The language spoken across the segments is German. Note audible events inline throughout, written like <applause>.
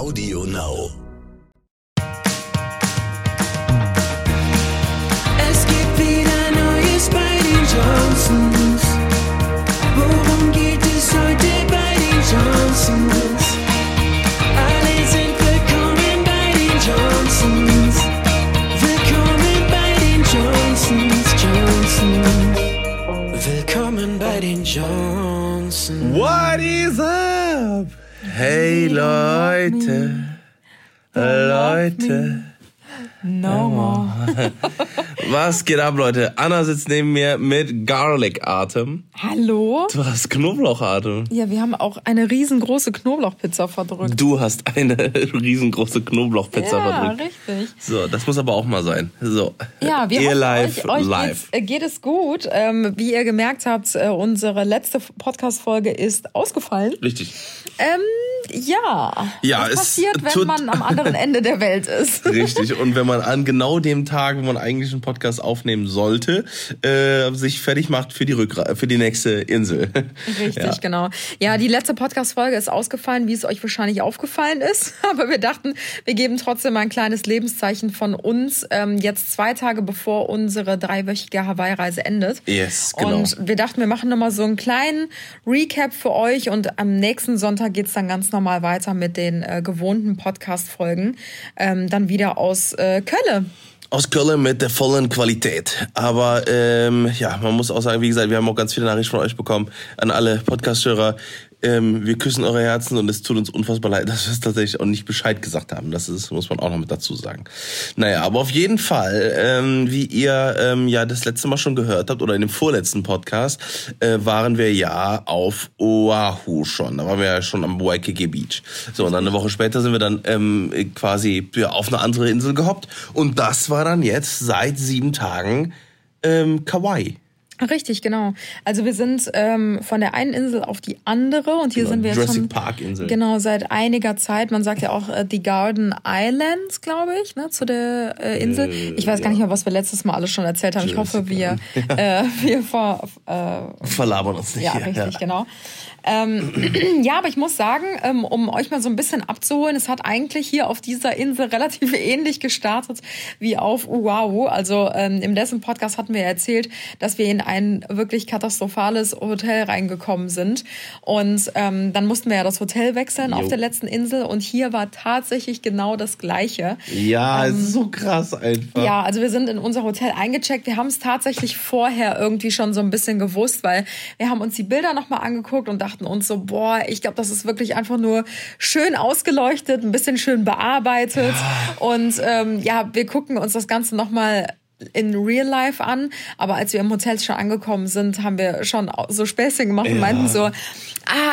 Audio Now. Es gibt wieder Neues bei den Johnsons. Worum geht es heute bei den Johnsons? Alle sind willkommen bei den Johnsons. Willkommen bei den Johnsons, Johnsons. Willkommen bei den Johnsons. What is up? Hey Leute, Leute. No more. <laughs> Was geht ab, Leute? Anna sitzt neben mir mit Garlic-Atem. Hallo? Du hast Knoblauchatem. Ja, wir haben auch eine riesengroße Knoblauchpizza verdrückt. Du hast eine <laughs> riesengroße Knoblauchpizza ja, verdrückt. richtig. So, das muss aber auch mal sein. So, Ja, wir ihr hoffen, live, euch, euch live. Äh, geht es gut. Ähm, wie ihr gemerkt habt, äh, unsere letzte Podcast-Folge ist ausgefallen. Richtig. Ähm, ja. Ja, Was es passiert, wenn man am anderen Ende der Welt ist? <laughs> Richtig. Und wenn man an genau dem Tag, wo man eigentlich einen Podcast aufnehmen sollte, äh, sich fertig macht für die Rückra für die nächste Insel. Richtig, <laughs> Ja. genau. Ja, die letzte Podcast-Folge ist ausgefallen, wie es euch wahrscheinlich aufgefallen ist. <laughs> Aber wir dachten, wir geben trotzdem mal ein kleines Lebenszeichen von uns, ähm, jetzt zwei Tage bevor unsere dreiwöchige Hawaii-Reise endet. Yes, genau. Und wir dachten, wir machen nochmal so einen kleinen Recap für euch und am nächsten Sonntag geht's dann ganz normal weiter mit den äh, gewohnten Podcast-Folgen. Ähm, dann wieder aus äh, Kölle. Aus Köln mit der vollen Qualität. Aber ähm, ja, man muss auch sagen, wie gesagt, wir haben auch ganz viele Nachrichten von euch bekommen an alle Podcast-Hörer. Ähm, wir küssen eure Herzen und es tut uns unfassbar leid, <laughs> dass wir es tatsächlich auch nicht Bescheid gesagt haben. Das ist, muss man auch noch mit dazu sagen. Naja, aber auf jeden Fall, ähm, wie ihr ähm, ja das letzte Mal schon gehört habt oder in dem vorletzten Podcast, äh, waren wir ja auf Oahu schon. Da waren wir ja schon am Waikiki Beach. So, und dann eine Woche später sind wir dann ähm, quasi ja, auf eine andere Insel gehoppt. Und das war dann jetzt seit sieben Tagen ähm, Kauai. Richtig, genau. Also wir sind ähm, von der einen Insel auf die andere und hier Genau, sind wir jetzt Jurassic schon Park Insel. genau seit einiger Zeit. Man sagt ja auch äh, die Garden Islands, glaube ich, ne, zu der äh, Insel. Äh, ich weiß gar ja. nicht mehr, was wir letztes Mal alles schon erzählt haben. Ich hoffe, wir Jurassic äh, <laughs> wir vor äh, Verlabern uns nicht. ja, hier. richtig, genau. Ähm, <clears throat> ja, aber ich muss sagen, ähm, um euch mal so ein bisschen abzuholen, es hat eigentlich hier auf dieser Insel relativ <laughs> ähnlich gestartet wie auf Oahu. Also ähm, im letzten Podcast hatten wir erzählt, dass wir in ein wirklich katastrophales Hotel reingekommen sind. Und ähm, dann mussten wir ja das Hotel wechseln auf Jo. der letzten Insel. Und hier war tatsächlich genau das Gleiche. Ja, es ist so krass einfach. Ja, also wir sind in unser Hotel eingecheckt. Wir haben es tatsächlich vorher irgendwie schon so ein bisschen gewusst, weil wir haben uns die Bilder nochmal angeguckt und dachten uns so, boah, ich glaube, das ist wirklich einfach nur schön ausgeleuchtet, ein bisschen schön bearbeitet. Und ähm, ja, wir gucken uns das Ganze nochmal in Real Life an, aber als wir im Hotel schon angekommen sind, haben wir schon so Späßchen gemacht und Ja. meinten so, ah,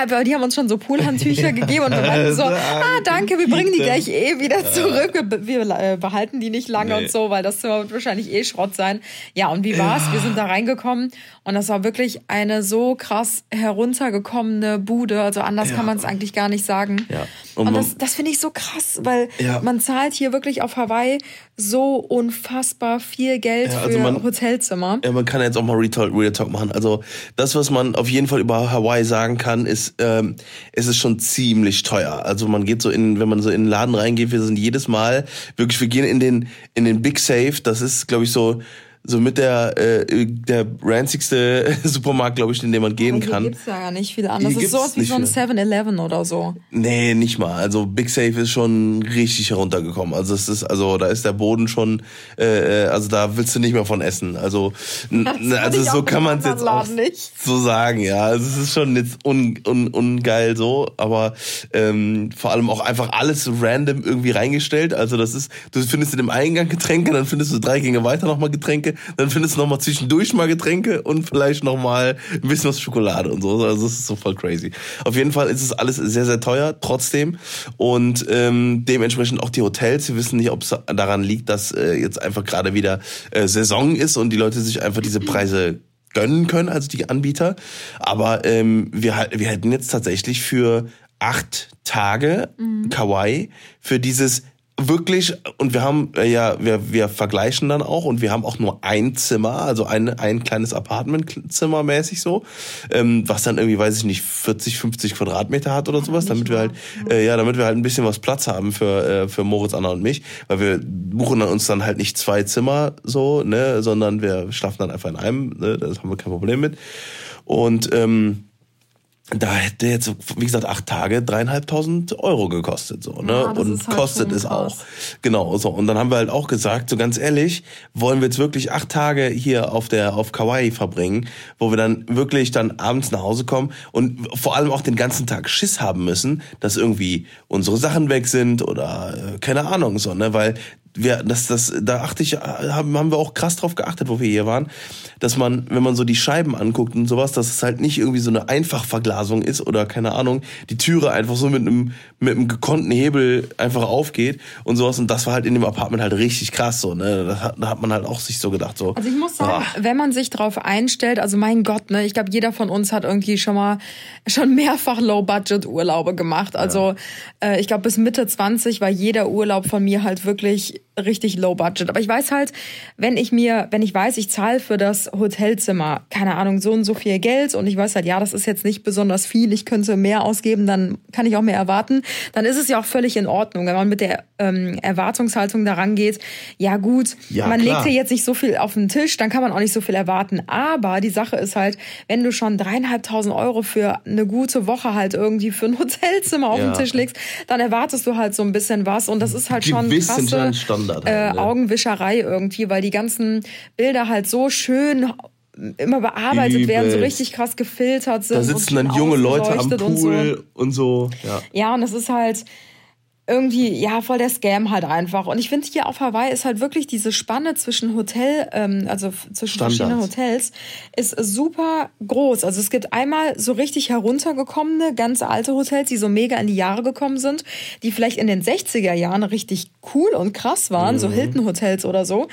aber die haben uns schon so Poolhandtücher <laughs> gegeben und wir meinten so, ah, danke, wir bringen die gleich eh wieder zurück, wir, wir äh, behalten die nicht lange Nee. und so, weil das Zimmer wird wahrscheinlich eh Schrott sein. Ja, und wie war's? Wir sind da reingekommen und das war wirklich eine so krass heruntergekommene Bude, also anders kann man es eigentlich gar nicht sagen. Ja. Und Und, das, das finde ich so krass, weil Ja. man zahlt hier wirklich auf Hawaii so unfassbar viel Geld Ja, also für man- Hotelzimmer. Ja, man kann jetzt auch mal Real Talk, Real Talk machen. Also das, was man auf jeden Fall über Hawaii sagen kann, ist, ähm, es ist schon ziemlich teuer. Also man geht so in, wenn man so in den Laden reingeht, wir sind jedes Mal wirklich, wir gehen in den in den Big Safe. Das ist, glaube ich, so so mit der äh, der ranzigste <laughs> Supermarkt, glaube ich, in dem man gehen hier kann. gibt's ja gar nicht viel Hier anderes. Das ist sowas wie so ein viel. 7-Eleven oder so. Nee, nicht mal. Also Big Safe ist schon richtig heruntergekommen. Also es ist, also da ist der Boden schon, äh, äh, also da willst du nicht mehr von essen. Also, also so kann man es jetzt auch nicht. so sagen, ja. Also es ist schon jetzt un, un, ungeil so, aber ähm, vor allem auch einfach alles random irgendwie reingestellt. Also das ist, du findest in dem Eingang Getränke, dann findest du drei Gänge weiter nochmal Getränke, dann findest du nochmal zwischendurch mal Getränke und vielleicht nochmal ein bisschen was Schokolade und so. Also das ist so voll crazy. Auf jeden Fall ist es alles sehr, sehr teuer, trotzdem. Und ähm, dementsprechend auch die Hotels. Wir wissen nicht, ob es daran liegt, dass äh, jetzt einfach gerade wieder äh, Saison ist und die Leute sich einfach diese Preise gönnen können, also die Anbieter. Aber ähm, wir, wir hätten jetzt tatsächlich für acht Tage Kauai für dieses wirklich, und wir haben äh, ja, wir, wir vergleichen dann auch und wir haben auch nur ein Zimmer, also ein, ein kleines Apartmentzimmer mäßig so, ähm, was dann irgendwie, weiß ich nicht, 40, 50 Quadratmeter hat oder sowas, damit wir halt, äh, ja, damit wir halt ein bisschen was Platz haben für, äh, für Moritz, Anna und mich, weil wir buchen dann uns dann halt nicht zwei Zimmer so, ne, sondern wir schlafen dann einfach in einem, ne, das haben wir kein Problem mit. Und ähm, da hätte jetzt, wie gesagt, acht Tage dreieinhalbtausend Euro gekostet, so, ne? Ja, das und halt kostet es krass. auch. Genau, so. Und dann haben wir halt auch gesagt, so ganz ehrlich, wollen wir jetzt wirklich acht Tage hier auf der, auf Kauai verbringen, wo wir dann wirklich dann abends nach Hause kommen und vor allem auch den ganzen Tag Schiss haben müssen, dass irgendwie unsere Sachen weg sind oder, äh, keine Ahnung, so, ne? Weil wir, das, das, da achte ich, haben, haben wir auch krass drauf geachtet, wo wir hier waren, dass man, wenn man so die Scheiben anguckt und sowas, dass es halt nicht irgendwie so eine Einfachverglasung ist oder keine Ahnung, die Türe einfach so mit einem, mit einem gekonnten Hebel einfach aufgeht und sowas. Und das war halt in dem Apartment halt richtig krass so, ne? Da hat, da hat man halt auch sich so gedacht, so. Also ich muss sagen, ah, wenn man sich drauf einstellt, also mein Gott, ne, ich glaube, jeder von uns hat irgendwie schon mal schon mehrfach Low-Budget-Urlaube gemacht. Also äh, ich glaube, bis Mitte 20 war jeder Urlaub von mir halt wirklich richtig Low-Budget. Aber ich weiß halt, wenn ich mir, wenn ich weiß, ich zahle für das Hotelzimmer, keine Ahnung, so und so viel Geld und ich weiß halt, ja, das ist jetzt nicht besonders viel, ich könnte mehr ausgeben, dann kann ich auch mehr erwarten, dann ist es ja auch völlig in Ordnung, wenn man mit der ähm, Erwartungshaltung daran geht, ja gut, Ja, man klar. legt hier jetzt nicht so viel auf den Tisch, dann kann man auch nicht so viel erwarten. Aber die Sache ist halt, wenn du schon dreieinhalbtausend Euro für eine gute Woche halt irgendwie für ein Hotelzimmer auf Ja. den Tisch legst, dann erwartest du halt so ein bisschen was und das ist halt schon krasse Standard äh, ne? Augenwischerei irgendwie, weil die ganzen Bilder halt so schön immer bearbeitet werden, so richtig krass gefiltert sind. da sitzen dann junge Leute am ausgeleuchtet und so. Pool und so. Ja. Ja, und das ist halt irgendwie, ja, voll der Scam halt einfach. Und ich finde hier auf Hawaii ist halt wirklich diese Spanne zwischen Hotel, ähm, also zwischen Standards. verschiedenen Hotels, ist super groß. Also es gibt einmal so richtig heruntergekommene, ganz alte Hotels, die so mega in die Jahre gekommen sind, die vielleicht in den 60er Jahren richtig cool und krass waren, so Hilton Hotels oder so.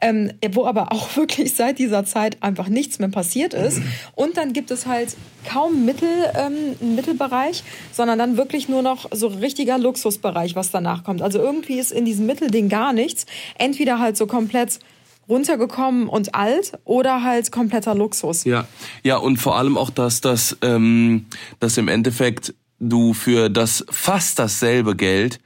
Ähm, wo aber auch <laughs> wirklich seit dieser Zeit einfach nichts mehr passiert ist. Und dann gibt es halt kaum Mittel, ähm, Mittelbereich, sondern dann wirklich nur noch so richtiger Luxusbereich, was danach kommt. Also irgendwie ist in diesem Mittelding gar nichts. Entweder halt so komplett runtergekommen und alt oder halt kompletter Luxus. Ja, ja und vor allem auch, dass das, ähm, dass im Endeffekt du für das fast dasselbe Geld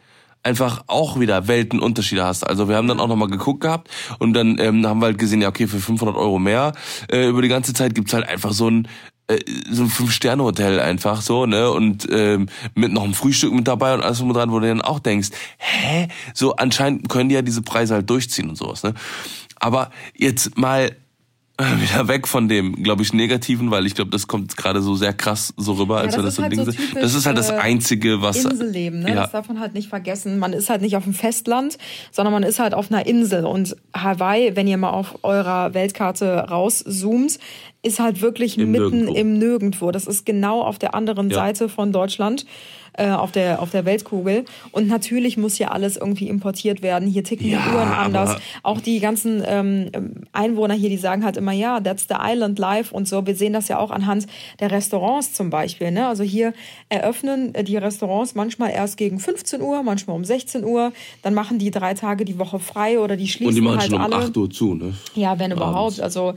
einfach auch wieder Weltenunterschiede hast. Also wir haben dann auch nochmal geguckt gehabt und dann ähm, haben wir halt gesehen, ja okay, für 500 Euro mehr äh, über die ganze Zeit gibt's halt einfach so ein äh, so ein Fünf-Sterne-Hotel einfach so, ne? Und ähm, mit noch einem Frühstück mit dabei und alles drum dran, wo du dann auch denkst, hä? So anscheinend können die ja diese Preise halt durchziehen und sowas, ne? Aber jetzt mal <laughs> wieder weg von dem, glaube ich, Negativen, weil ich glaube, das kommt gerade so sehr krass so rüber, als das wir das ist so ein halt Ding so sind. typisch, Das ist halt das äh, Einzige, was. Inselleben, ne? Ja. Das darf man halt nicht vergessen. Man ist halt nicht auf dem Festland, sondern man ist halt auf einer Insel. Und Hawaii, wenn ihr mal auf eurer Weltkarte rauszoomt, ist halt wirklich Im mitten Nirgendwo. im Nirgendwo. Das ist genau auf der anderen Ja. Seite von Deutschland. Äh, auf der auf der Weltkugel und natürlich muss hier alles irgendwie importiert werden. Hier ticken Ja, die Uhren anders. Auch die ganzen ähm, Einwohner hier, die sagen halt immer, ja, that's the island life und so. Wir sehen das ja auch anhand der Restaurants zum Beispiel. Ne? Also hier eröffnen äh, die Restaurants manchmal erst gegen 15 Uhr, manchmal um 16 Uhr. Dann machen die drei Tage die Woche frei oder die schließen und die machen halt schon um alle. 8 Uhr zu, ne? Ja, wenn überhaupt. Also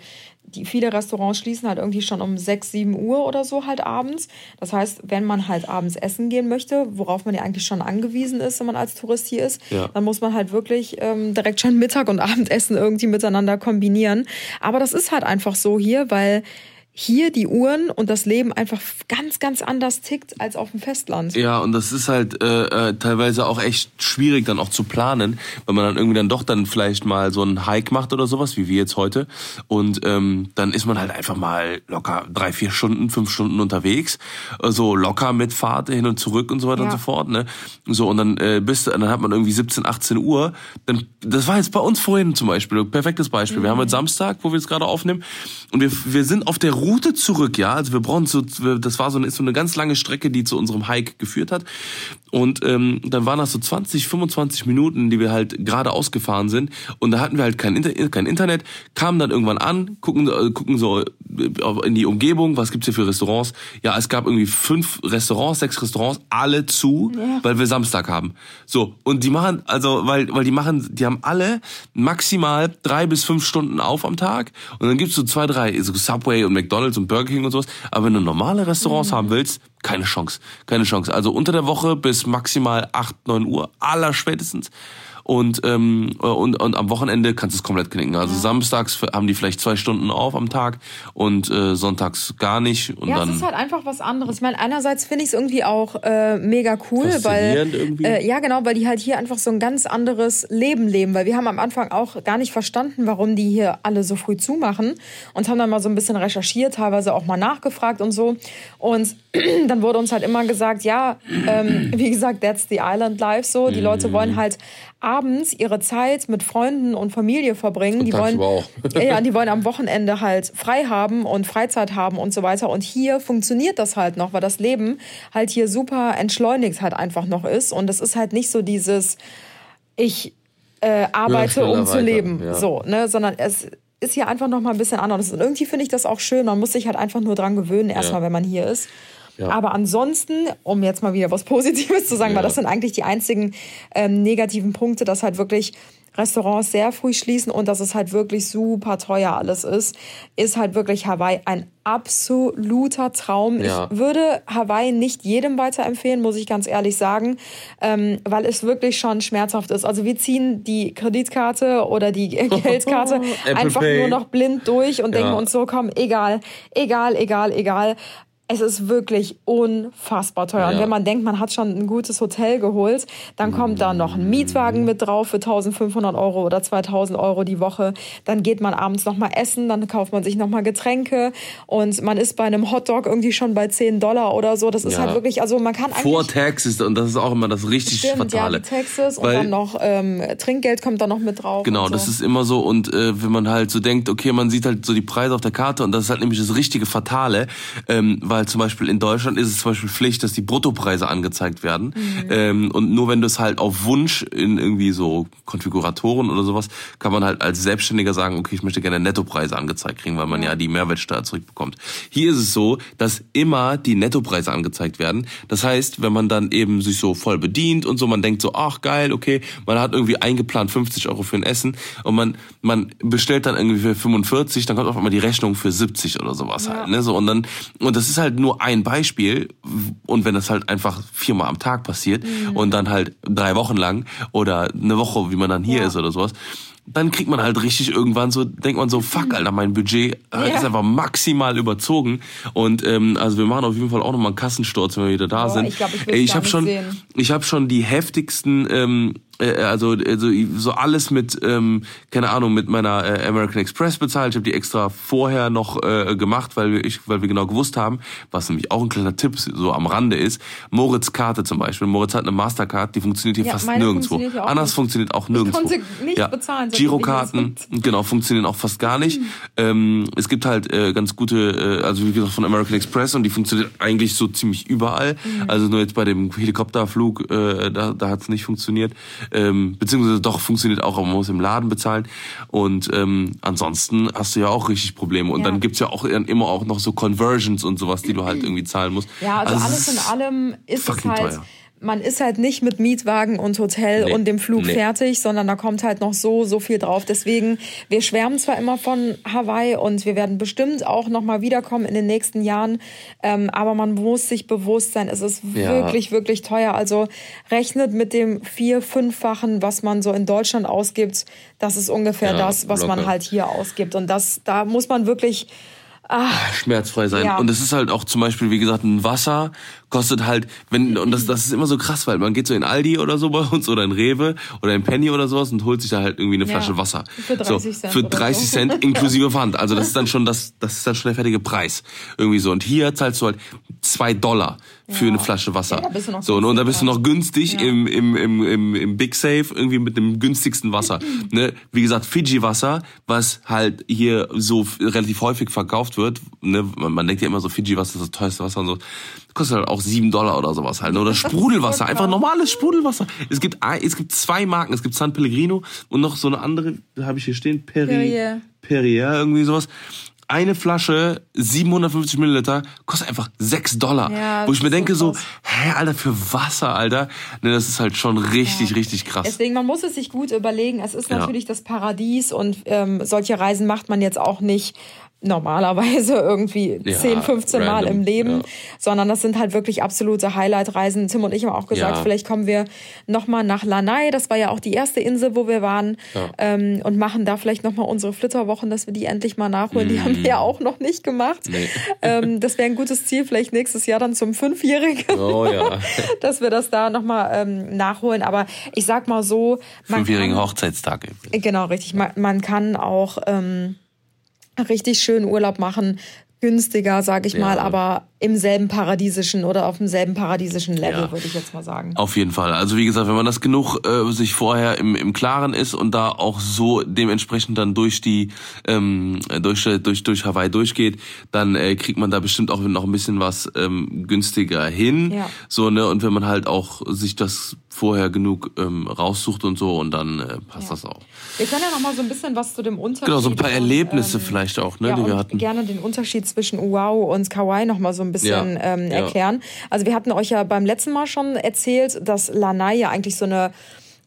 die, viele Restaurants schließen halt irgendwie schon um 6, 7 Uhr oder so halt abends. Das heißt, wenn man halt abends essen gehen möchte, worauf man ja eigentlich schon angewiesen ist, wenn man als Tourist hier ist, Ja. dann muss man halt wirklich ähm, direkt schon Mittag und Abendessen irgendwie miteinander kombinieren. Aber das ist halt einfach so hier, weil hier die Uhren und das Leben einfach ganz, ganz anders tickt als auf dem Festland. Ja, und das ist halt äh, äh, teilweise auch echt schwierig dann auch zu planen, weil man dann irgendwie dann doch dann vielleicht mal so einen Hike macht oder sowas, wie wir jetzt heute. Und ähm, dann ist man halt einfach mal locker drei, vier Stunden, fünf Stunden unterwegs. So locker mit Fahrt hin und zurück und so weiter Ja. und so fort. Ne? So, und dann äh, bist du, dann hat man irgendwie 17, 18 Uhr. Dann, das war jetzt bei uns vorhin zum Beispiel, perfektes Beispiel. Wir haben Mhm. jetzt Samstag, wo wir es gerade aufnehmen, und wir, wir sind auf der Route Route zurück, ja. Also wir brauchen so, das war so eine, so eine ganz lange Strecke, die zu unserem Hike geführt hat. Und ähm, dann waren das so 20, 25 Minuten, die wir halt gerade ausgefahren sind. Und da hatten wir halt kein, Inter kein Internet, kamen dann irgendwann an, gucken, äh, gucken so äh, in die Umgebung, was gibt's hier für Restaurants? Ja, es gab irgendwie fünf Restaurants, sechs Restaurants, alle zu, Ja. weil wir Samstag haben. So, und die machen, also, weil, weil die machen, die haben alle maximal drei bis fünf Stunden auf am Tag. Und dann gibt's so zwei, drei, so Subway und McDonalds und Burger King und sowas. Aber wenn du normale Restaurants haben willst, keine Chance. Keine Chance. Also unter der Woche bis maximal 8, 9 Uhr, aller spätestens. Und, ähm, und, und am Wochenende kannst du es komplett knicken. Also samstags haben die vielleicht zwei Stunden auf am Tag und äh, sonntags gar nicht. Und Ja, dann es ist halt einfach was anderes. Ich meine, einerseits finde ich es irgendwie auch äh, mega cool, weil irgendwie. äh, ja genau, weil die halt hier einfach so ein ganz anderes Leben leben. Weil wir haben am Anfang auch gar nicht verstanden, warum die hier alle so früh zumachen und haben dann mal so ein bisschen recherchiert, teilweise auch mal nachgefragt und so. Und <clears throat> dann wurde uns halt immer gesagt, ja, ähm, wie gesagt, that's the island life so. Die Leute wollen halt abends ihre Zeit mit Freunden und Familie verbringen. die wollen auch. <laughs> ja, die wollen am Wochenende halt frei haben und Freizeit haben und so weiter. Und hier funktioniert das halt noch, weil das Leben halt hier super entschleunigt halt einfach noch ist. Und es ist halt nicht so dieses, ich äh, arbeite, schneller um zu weiter, leben, ja. so, ne, sondern es ist hier einfach noch mal ein bisschen anders. Und irgendwie finde ich das auch schön. Man muss sich halt einfach nur dran gewöhnen, erstmal, wenn man hier ist. Ja. Aber ansonsten, um jetzt mal wieder was Positives zu sagen, weil Ja. das sind eigentlich die einzigen ähm, negativen Punkte, dass halt wirklich Restaurants sehr früh schließen und dass es halt wirklich super teuer alles ist, ist halt wirklich Hawaii ein absoluter Traum. Ja. Ich würde Hawaii nicht jedem weiterempfehlen, muss ich ganz ehrlich sagen, ähm, weil es wirklich schon schmerzhaft ist. Also wir ziehen die Kreditkarte oder die <laughs> Geldkarte einfach Pay. nur noch blind durch und denken Ja. uns so, komm, egal, egal, egal, egal. Es ist wirklich unfassbar teuer. Und Ja. wenn man denkt, man hat schon ein gutes Hotel geholt, dann kommt da noch ein Mietwagen mit drauf für 1500 Euro oder 2000 Euro die Woche. Dann geht man abends noch mal essen, dann kauft man sich noch mal Getränke und man ist bei einem Hotdog irgendwie schon bei 10 Dollar oder so. Das ist Ja. halt wirklich, also man kann vor eigentlich... Taxes und das ist auch immer das richtig Stimmt, ja, Fatale. die Taxes und Weil- dann noch ähm, Trinkgeld kommt dann noch mit drauf. Genau, und das so. ist immer so und äh, wenn man halt so denkt, okay, man sieht halt so die Preise auf der Karte und das ist halt nämlich das richtige Fatale, ähm, weil zum Beispiel in Deutschland ist es zum Beispiel Pflicht, dass die Bruttopreise angezeigt werden ähm, und nur wenn du es halt auf Wunsch in irgendwie so Konfiguratoren oder sowas, kann man halt als Selbstständiger sagen, okay, ich möchte gerne Nettopreise angezeigt kriegen, weil man ja, die Mehrwertsteuer zurückbekommt. Hier ist es so, dass immer die Nettopreise angezeigt werden. Das heißt, wenn man dann eben sich so voll bedient und so, man denkt so, ach geil, okay, man hat irgendwie eingeplant 50 Euro für ein Essen und man man bestellt dann irgendwie für 45, dann kommt auf einmal die Rechnung für 70 oder sowas halt, ne? So und dann und das ist halt nur ein Beispiel und wenn das halt einfach viermal am Tag passiert und dann halt drei Wochen lang oder eine Woche, wie man dann hier Ja. ist oder sowas, dann kriegt man halt richtig irgendwann so, denkt man so, fuck, Alter, mein Budget äh, Ja. ist einfach maximal überzogen. Und ähm, also wir machen auf jeden Fall auch nochmal einen Kassensturz, wenn wir wieder da Boah, sind. ich glaub, ich ich habe schon, sehen. ich habe schon die heftigsten, ähm, äh, also, also so alles mit, ähm, keine Ahnung, mit meiner äh, American Express bezahlt. Ich habe die extra vorher noch äh, gemacht, weil wir, ich, weil wir genau gewusst haben, was nämlich auch ein kleiner Tipp so am Rande ist. Moritz Karte zum Beispiel. Moritz hat eine Mastercard, die funktioniert hier Ja, fast nirgendwo. funktioniert Anders nicht. funktioniert auch nirgendwo. konnte nicht ja. bezahlen, Girokarten, ich genau, funktionieren auch fast gar nicht. Ähm, es gibt halt äh, ganz gute, äh, also wie gesagt von American Express und die funktioniert eigentlich so ziemlich überall. Also nur jetzt bei dem Helikopterflug, äh, da, da hat es nicht funktioniert. Ähm, beziehungsweise doch funktioniert auch, aber man muss im Laden bezahlen. Und ähm, ansonsten hast du ja auch richtig Probleme. Und Ja. dann gibt's ja auch immer auch noch so Conversions und sowas, die du halt <clears throat> irgendwie zahlen musst. Ja, also, es alles in allem ist es halt. teuer. Man ist halt nicht mit Mietwagen und Hotel Nee. und dem Flug Nee. fertig, sondern da kommt halt noch so, so viel drauf. Deswegen, wir schwärmen zwar immer von Hawaii und wir werden bestimmt auch nochmal wiederkommen in den nächsten Jahren, ähm, aber man muss sich bewusst sein, es ist Ja. wirklich, wirklich teuer. Also rechnet mit dem vier-, fünffachen, was man so in Deutschland ausgibt. Das ist ungefähr Ja, das, was man locker. halt hier ausgibt. Und das, da muss man wirklich, schmerzfrei sein. Ja. Und es ist halt auch zum Beispiel, wie gesagt, ein Wasser kostet halt, wenn, und das, das ist immer so krass, weil man geht so in Aldi oder so bei uns oder in Rewe oder in Penny oder sowas und holt sich da halt irgendwie eine Ja. Flasche Wasser. Für 30 so, Cent Für oder 30 so. Cent <laughs> inklusive Pfand. Also das ist dann schon das, das ist dann schon der fertige Preis. Irgendwie so. Und hier zahlst du halt zwei Dollar für Ja. eine Flasche Wasser. Ja, da so, ne, und da bist du noch günstig Ja. im, im, im, im, im Big Safe irgendwie mit dem günstigsten Wasser. ne? Wie gesagt, Fiji-Wasser, was halt hier so relativ häufig verkauft wird. Ne? Man, man denkt ja immer so, Fiji-Wasser ist das teuerste Wasser und so. Kostet halt auch sieben Dollar oder sowas halt. Ne? Oder Sprudelwasser, einfach normales Sprudelwasser. Es gibt, ein, es gibt zwei Marken. Es gibt San Pellegrino und noch so eine andere, habe ich hier stehen, Peri, Perrier. Perrier, irgendwie sowas. Eine Flasche, 750 Milliliter, kostet einfach 6 Dollar. Ja, Wo ich mir so denke so, hä, Alter, für Wasser, Alter. Ne, das ist halt schon richtig, richtig krass. Deswegen, man muss es sich gut überlegen. Es ist Ja. natürlich das Paradies und ähm, solche Reisen macht man jetzt auch nicht normalerweise <laughs> irgendwie Ja, 10, 15 Mal random, im Leben, ja. sondern das sind halt wirklich absolute Highlight-Reisen. Tim und ich haben auch gesagt, Ja. vielleicht kommen wir nochmal nach Lanai, das war ja auch die erste Insel, wo wir waren, Ja. ähm, und machen da vielleicht nochmal unsere Flitterwochen, dass wir die endlich mal nachholen. Die haben wir <laughs> ja auch noch nicht gemacht. Mhm. Nee. <laughs> Ähm, das wäre ein gutes Ziel, vielleicht nächstes Jahr dann zum Fünfjährigen Oh ja. <laughs> dass wir das da nochmal ähm, nachholen. Aber ich sag mal so, Fünfjährigen kann, Hochzeitstag. genau richtig, man, man kann auch ähm, richtig schön Urlaub machen, günstiger, sag ich Ja. mal, aber im selben paradiesischen oder auf demselben paradiesischen Level, Ja. würde ich jetzt mal sagen. Auf jeden Fall. Also wie gesagt, wenn man das genug äh, sich vorher im, im Klaren ist und da auch so dementsprechend dann durch die ähm, durch durch durch Hawaii durchgeht, dann äh, kriegt man da bestimmt auch noch ein bisschen was ähm, günstiger hin. Ja. So ne und wenn man halt auch sich das vorher genug ähm, raussucht und so und dann äh, passt Ja. das auch. Wir können ja noch mal so ein bisschen was zu dem Unterschied. Genau, so ein paar und, Erlebnisse ähm, vielleicht auch, ne, ja, die wir hatten. gerne den Unterschied zwischen Wow und Kauai noch mal so ein bisschen Ja, ähm, ja. erklären. Also wir hatten euch ja beim letzten Mal schon erzählt, dass Lanai ja eigentlich so eine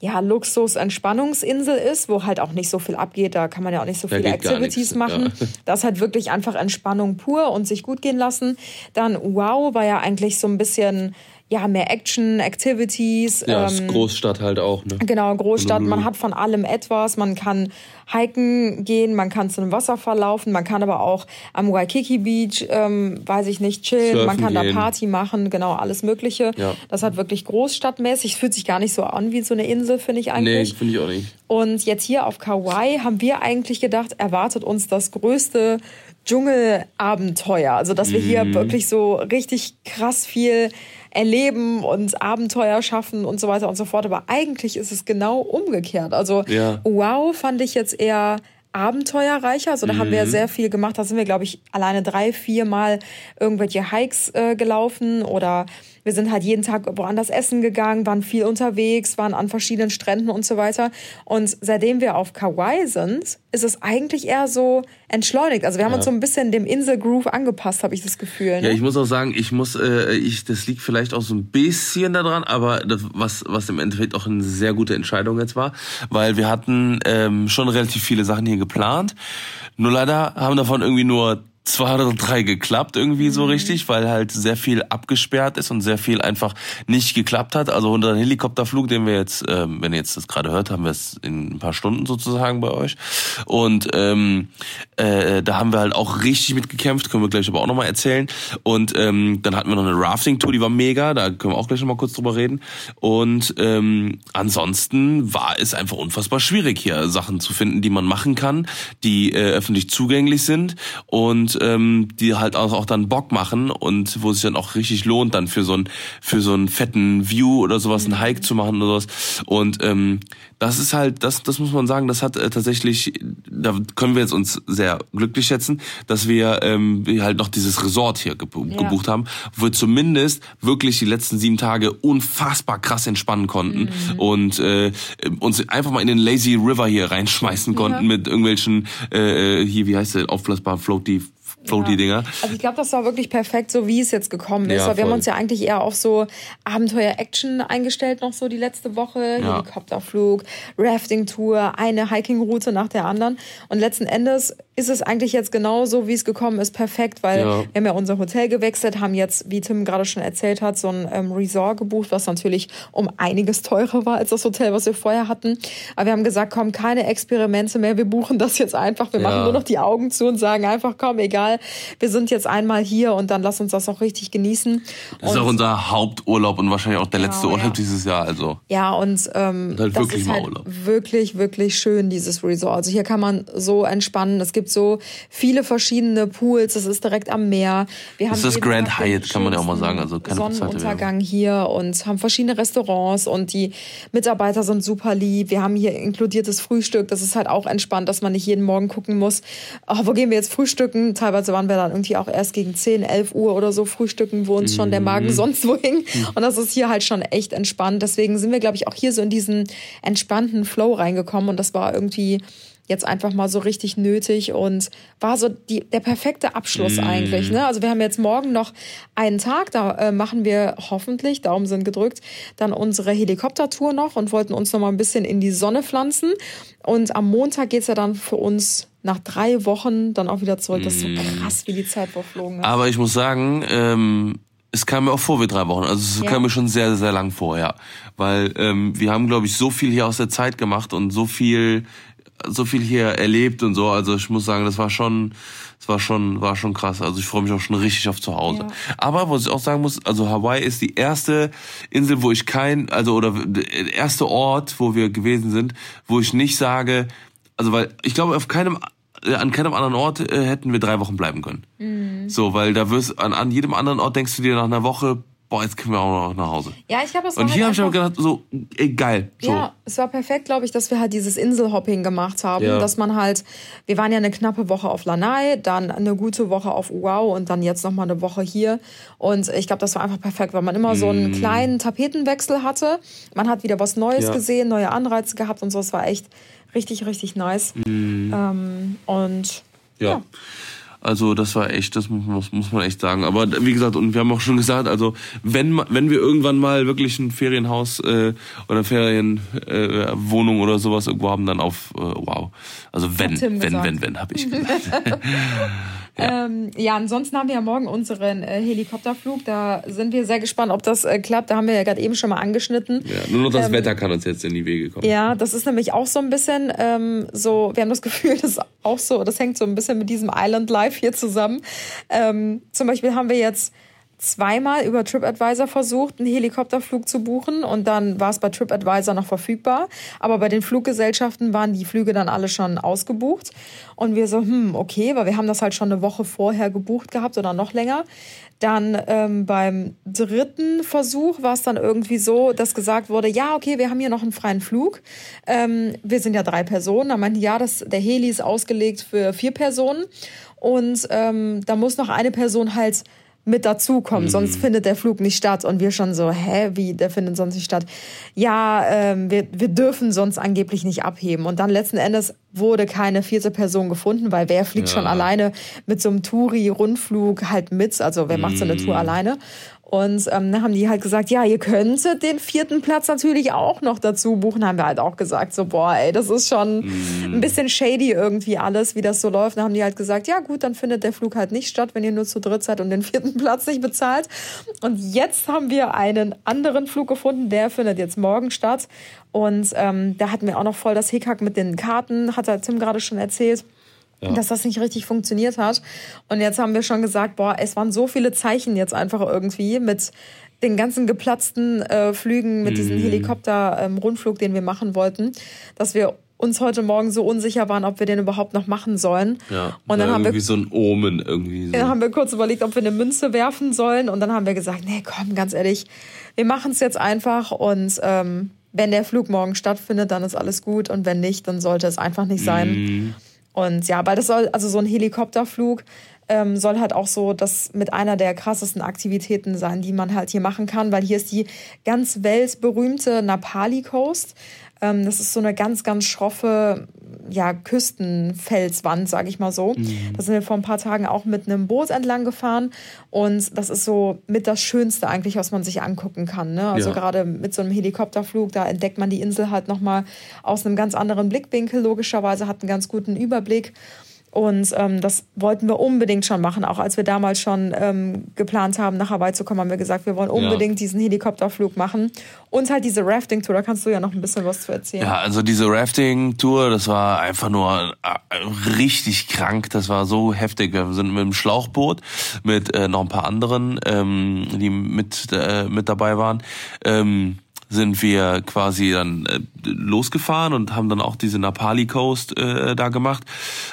ja, Luxus-Entspannungsinsel ist, wo halt auch nicht so viel abgeht. Da kann man ja auch nicht so Da viele Activities machen. ja. <laughs> Das ist halt wirklich einfach Entspannung pur und sich gut gehen lassen. Dann Wow war ja eigentlich so ein bisschen ja mehr Action, Activities. Ja, ähm, ist Großstadt halt auch, ne? Genau, Großstadt. Man Honolulu. hat von allem etwas. Man kann hiken gehen, man kann zu einem Wasserfall laufen, man kann aber auch am Waikiki Beach, ähm, weiß ich nicht, chillen, Surfen man kann gehen. da Party machen, genau, alles Mögliche. Ja. Das hat wirklich großstadtmäßig. Fühlt sich gar nicht so an wie so eine Insel, finde ich Nee, eigentlich. finde ich auch nicht. Und jetzt hier auf Kauai haben wir eigentlich gedacht, erwartet uns das größte Dschungelabenteuer. Also, dass wir Mhm. hier wirklich so richtig krass viel erleben und Abenteuer schaffen und so weiter und so fort. Aber eigentlich ist es genau umgekehrt. Also, Ja. wow, fand ich jetzt eher abenteuerreicher. Also da haben Mhm. wir sehr viel gemacht. Da sind wir, glaube ich, alleine drei, vier Mal irgendwelche Hikes äh, gelaufen oder wir sind halt jeden Tag woanders essen gegangen, waren viel unterwegs, waren an verschiedenen Stränden und so weiter. Und seitdem wir auf Kauai sind, ist es eigentlich eher so entschleunigt. Also wir haben uns so ein bisschen dem Inselgroove angepasst, habe ich das Gefühl. Ne? Ja, ich muss auch sagen, ich muss, äh, ich, das liegt vielleicht auch so ein bisschen daran, aber das, was, was im Endeffekt auch eine sehr gute Entscheidung jetzt war, weil wir hatten ähm, schon relativ viele Sachen hier geplant. Nur leider haben davon irgendwie nur zwei oder drei geklappt irgendwie so richtig, weil halt sehr viel abgesperrt ist und sehr viel einfach nicht geklappt hat. Also unser Helikopterflug, den wir jetzt, ähm, wenn ihr jetzt das gerade hört, haben wir es in ein paar Stunden sozusagen bei euch. Und ähm, äh, da haben wir halt auch richtig mitgekämpft, können wir gleich aber auch nochmal erzählen. Und ähm, dann hatten wir noch eine Rafting-Tour, die war mega, da können wir auch gleich nochmal kurz drüber reden. Und ähm, ansonsten war es einfach unfassbar schwierig, hier Sachen zu finden, die man machen kann, die äh, öffentlich zugänglich sind und ähm, die halt auch, auch dann Bock machen und wo sich dann auch richtig lohnt, dann für so einen für so einen fetten View oder sowas einen Hike zu machen oder sowas. Und ähm, das ist halt, das, das muss man sagen, das hat äh, tatsächlich, da können wir jetzt uns sehr glücklich schätzen, dass wir ähm, halt noch dieses Resort hier gebu Ja. gebucht haben, wo wir zumindest wirklich die letzten sieben Tage unfassbar krass entspannen konnten und äh, uns einfach mal in den Lazy River hier reinschmeißen konnten mit irgendwelchen, äh, hier, wie heißt der, aufblasbaren Floaty, Floaty-Dinger. Also ich glaube, das war wirklich perfekt, so wie es jetzt gekommen ist. Ja, wir haben uns ja eigentlich eher auf so Abenteuer-Action eingestellt noch so die letzte Woche. Ja. Helikopterflug, Rafting-Tour, eine Hiking-Route nach der anderen. Und letzten Endes ist es eigentlich jetzt genau so, wie es gekommen ist, perfekt, weil Ja. wir haben ja unser Hotel gewechselt, haben jetzt, wie Tim gerade schon erzählt hat, so ein ähm, Resort gebucht, was natürlich um einiges teurer war als das Hotel, was wir vorher hatten. Aber wir haben gesagt, komm, keine Experimente mehr, wir buchen das jetzt einfach. Wir Ja. machen nur noch die Augen zu und sagen einfach, komm, egal, wir sind jetzt einmal hier und dann lass uns das auch richtig genießen. Das ist Und- auch unser Haupturlaub und wahrscheinlich auch der letzte Genau, Urlaub ja. dieses Jahr. Also Ja, und ähm, halt das wirklich ist mal halt Urlaub. wirklich, wirklich schön, dieses Resort. Also hier kann man so entspannen. Es gibt so viele verschiedene Pools. Es ist direkt am Meer. Wir haben ist das Grand Tag Hyatt, kann man ja auch mal sagen. Also keine Sonnenuntergang hier und haben verschiedene Restaurants und die Mitarbeiter sind super lieb. Wir haben hier inkludiertes Frühstück. Das ist halt auch entspannt, dass man nicht jeden Morgen gucken muss, oh, wo gehen wir jetzt frühstücken? Teilweise waren wir dann irgendwie auch erst gegen 10, 11 Uhr oder so frühstücken, wo uns schon der Mhm. Magen sonst wo hing. Und das ist hier halt schon echt entspannt. Deswegen sind wir, glaube ich, auch hier so in diesen entspannten Flow reingekommen. Und das war irgendwie jetzt einfach mal so richtig nötig und war so die, der perfekte Abschluss eigentlich. Ne? Also wir haben jetzt morgen noch einen Tag, da äh, machen wir hoffentlich, Daumen sind gedrückt, dann unsere Helikoptertour noch und wollten uns noch mal ein bisschen in die Sonne pflanzen. Und am Montag geht's ja dann für uns nach drei Wochen dann auch wieder zurück. Das ist so krass, wie die Zeit verflogen ist. Aber ich muss sagen, ähm, es kam mir auch vor wie drei Wochen. Also es Ja. kam mir schon sehr, sehr lang vor, ja. Weil ähm, wir haben, glaube ich, so viel hier aus der Zeit gemacht und so viel, so viel hier erlebt und so. Also ich muss sagen, das war schon, das war schon, war schon krass. Also ich freue mich auch schon richtig auf zu Hause. Ja. Aber was ich auch sagen muss, also Hawaii ist die erste Insel, wo ich kein, also oder der erste Ort, wo wir gewesen sind, wo ich nicht sage, also weil ich glaube auf keinem äh, an keinem anderen Ort äh, hätten wir drei Wochen bleiben können. Mhm. So, weil da wirst an, an jedem anderen Ort denkst du dir nach einer Woche, boah, jetzt können wir auch noch nach Hause. ja, ich glaube, das war Und hier habe halt ich aber einfach- gedacht, so, ey, geil. So. Ja, es war perfekt, glaube ich, dass wir halt dieses Inselhopping gemacht haben, Ja. dass man halt, wir waren ja eine knappe Woche auf Lanai, dann eine gute Woche auf Uau und dann jetzt noch mal eine Woche hier und ich glaube, das war einfach perfekt, weil man immer so einen kleinen Tapetenwechsel hatte, man hat wieder was Neues Mm. Ja. gesehen, neue Anreize gehabt und so, es war echt richtig, richtig nice ähm, und Mm. Ja. Also das war echt, das muss, muss, man echt sagen. Aber wie gesagt, und wir haben auch schon gesagt, also wenn wenn wir irgendwann mal wirklich ein Ferienhaus äh, oder Ferienwohnung äh, oder sowas irgendwo haben, dann auf äh, wow. Also wenn, wenn, gesagt. wenn, wenn, habe ich <laughs> gesagt. Ähm, ja, ansonsten haben wir ja morgen unseren äh, Helikopterflug. Da sind wir sehr gespannt, ob das äh, klappt. Da haben wir ja gerade eben schon mal angeschnitten. ja, nur noch das Wetter kann uns jetzt in die Wege kommen. Ähm, Ja, das ist nämlich auch so ein bisschen ähm, so, wir haben das Gefühl, <laughs> das ist auch so, das hängt so ein bisschen mit diesem Island Life hier zusammen. Ähm, zum Beispiel haben wir jetzt zweimal über TripAdvisor versucht, einen Helikopterflug zu buchen und dann war es bei TripAdvisor noch verfügbar. Aber bei den Fluggesellschaften waren die Flüge dann alle schon ausgebucht. Und wir so, hm, okay, weil wir haben das halt schon eine Woche vorher gebucht gehabt oder noch länger. Dann ähm, beim dritten Versuch war es dann irgendwie so, dass gesagt wurde, ja, okay, wir haben hier noch einen freien Flug. Ähm, wir sind ja drei Personen. Da meinten, ja, das, der Heli ist ausgelegt für vier Personen. Und ähm, da muss noch eine Person halt mit dazukommen, sonst findet der Flug nicht statt. Und wir schon so, hä, wie, der findet sonst nicht statt? Ja, ähm, wir, wir dürfen sonst angeblich nicht abheben. Und dann letzten Endes wurde keine vierte Person gefunden, weil wer fliegt Ja. schon alleine mit so einem Touri-Rundflug halt mit? Also wer macht so eine Tour alleine? Und ähm, dann haben die halt gesagt, ja, ihr könntet den vierten Platz natürlich auch noch dazu buchen. Haben wir halt auch gesagt, so, boah, ey, das ist schon ein bisschen shady irgendwie alles, wie das so läuft. Dann haben die halt gesagt, ja gut, dann findet der Flug halt nicht statt, wenn ihr nur zu dritt seid und den vierten <laughs> Platz nicht bezahlt. Und jetzt haben wir einen anderen Flug gefunden, der findet jetzt morgen statt. Und ähm, da hatten wir auch noch voll das Hickhack mit den Karten, hat der Tim gerade schon erzählt dass das nicht richtig funktioniert hat. Und jetzt haben wir schon gesagt, boah, es waren so viele Zeichen jetzt einfach irgendwie mit den ganzen geplatzten äh, Flügen, mit diesem Helikopter-Rundflug, den wir machen wollten, dass wir uns heute Morgen so unsicher waren, ob wir den überhaupt noch machen sollen. Ja, und dann haben wir irgendwie so ein Omen irgendwie. So. dann haben wir kurz überlegt, ob wir eine Münze werfen sollen. Und dann haben wir gesagt, nee, komm, ganz ehrlich, wir machen es jetzt einfach. Und ähm, wenn der Flug morgen stattfindet, dann ist alles gut. Und wenn nicht, dann sollte es einfach nicht sein. Und ja, weil das soll, also so ein Helikopterflug ähm, soll halt auch so das mit einer der krassesten Aktivitäten sein, die man halt hier machen kann, weil hier ist die ganz weltberühmte Napali Coast. Ähm, das ist so eine ganz, ganz schroffe ja, Küstenfelswand, sage ich mal so. Da sind wir vor ein paar Tagen auch mit einem Boot entlang gefahren und das ist so mit das Schönste eigentlich, was man sich angucken kann. Ne? Also Ja. gerade mit so einem Helikopterflug, da entdeckt man die Insel halt nochmal aus einem ganz anderen Blickwinkel, logischerweise hat einen ganz guten Überblick. Und ähm, das wollten wir unbedingt schon machen. Auch als wir damals schon ähm, geplant haben, nach Hawaii zu kommen, haben wir gesagt, wir wollen unbedingt diesen Helikopterflug machen. Und halt diese Rafting-Tour, da kannst du ja noch ein bisschen was zu erzählen. Ja, also diese Rafting-Tour, das war einfach nur äh, richtig krank. Das war so heftig. Wir sind mit dem Schlauchboot mit äh, noch ein paar anderen, ähm, die mit äh, mit dabei waren. Ähm, sind wir quasi dann äh, losgefahren und haben dann auch diese Napali Coast äh, da gemacht.